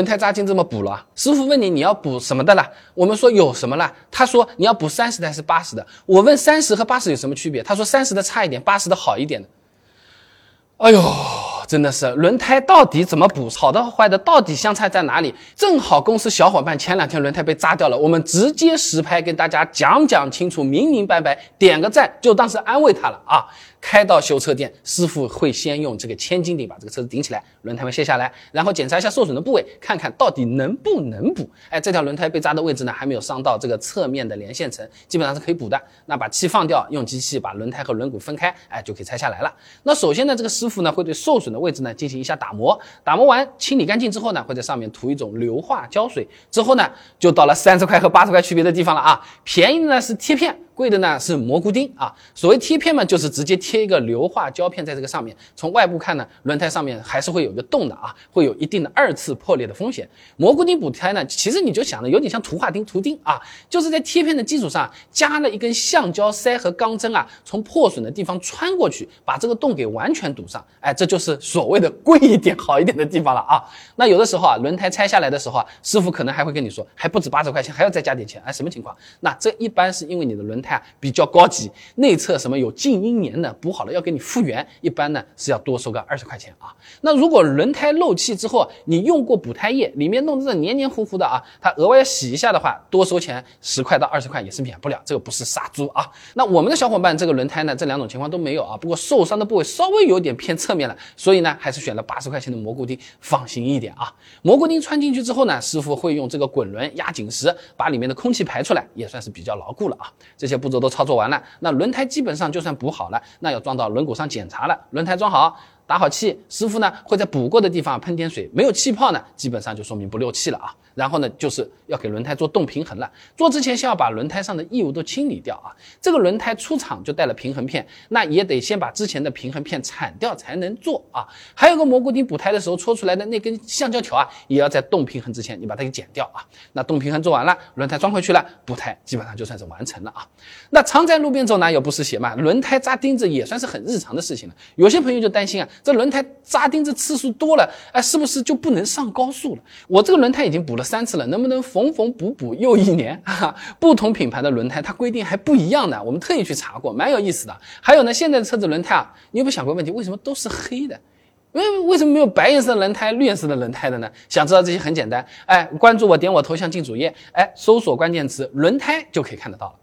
轮胎扎进这么补了？师傅问你你要补什么的了？我们说有什么了？他说你要补三十的还是八十的？我问三十和八十有什么区别？他说三十的差一点，八十的好一点的。哎呦！真的是轮胎到底怎么补？好的坏的到底相差在哪里？正好公司小伙伴前两天轮胎被扎掉了，我们直接实拍跟大家讲讲清楚，明明白白，点个赞就当是安慰他了啊！开到修车店，师傅会先用这个千斤顶把这个车子顶起来，轮胎会卸下来，然后检查一下受损的部位，看看到底能不能补。哎，这条轮胎被扎的位置呢，还没有伤到这个侧面的连线层，基本上是可以补的。那把气放掉，用机器把轮胎和轮毂分开，哎，就可以拆下来了。那首先呢，这个师傅呢会对受损的位置呢进行一下打磨，打磨完清理干净之后呢，会在上面涂一种硫化胶水，之后呢就到了三十块和八十块区别的地方了啊，便宜的呢是贴片。贵的呢是蘑菇钉啊，所谓贴片嘛，就是直接贴一个硫化胶片在这个上面。从外部看呢，轮胎上面还是会有一个洞的啊，会有一定的二次破裂的风险。蘑菇钉补胎呢，其实你就想着有点像图画钉、图钉啊，就是在贴片的基础上加了一根橡胶塞和钢针啊，从破损的地方穿过去，把这个洞给完全堵上。哎，这就是所谓的贵一点、好一点的地方了啊。那有的时候啊，轮胎拆下来的时候啊，师傅可能还会跟你说，还不止八十块钱，还要再加点钱。哎，什么情况？那这一般是因为你的轮胎。比较高级，内侧什么有静音棉的，补好了要给你复原，一般呢是要多收个二十块钱啊。那如果轮胎漏气之后，你用过补胎液，里面弄得黏黏糊糊的啊，它额外要洗一下的话，多收钱十块到二十块也是免不了，这个不是杀猪啊。那我们的小伙伴这个轮胎呢，这两种情况都没有啊，不过受伤的部位稍微有点偏侧面了，所以呢还是选了八十块钱的蘑菇钉，放心一点啊。蘑菇钉穿进去之后呢，师傅会用这个滚轮压紧实，把里面的空气排出来，也算是比较牢固了啊。这这些步骤都。操作完了，那轮胎基本上就算补好了，那要装到轮毂上检查了。轮胎装好。打好气，师傅呢会在补过的地方喷点水，没有气泡呢，基本上就说明不漏气了啊。然后呢，就是要给轮胎做动平衡了。做之前先要把轮胎上的异物都清理掉啊。这个轮胎出厂就带了平衡片，那也得先把之前的平衡片铲掉才能做啊。还有个蘑菇钉补胎的时候戳出来的那根橡胶条啊，也要在动平衡之前你把它给剪掉啊。那动平衡做完了，轮胎装回去了，补胎基本上就算是完成了啊。那常在路边走哪有不湿鞋嘛？轮胎扎钉子也算是很日常的事情了。有些朋友就担心啊。这轮胎扎钉子次数多了，哎，是不是就不能上高速了？我这个轮胎已经补了三次了，能不能缝缝补补又一年？哈，不同品牌的轮胎它规定还不一样的，我们特意去查过，蛮有意思的。还有呢，现在的车子轮胎啊，你有没有想过问题？为什么都是黑的？为为什么没有白颜色轮胎、绿颜色的轮胎的呢？想知道这些很简单，哎，关注我，点我头像进主页，哎，搜索关键词轮胎就可以看得到了。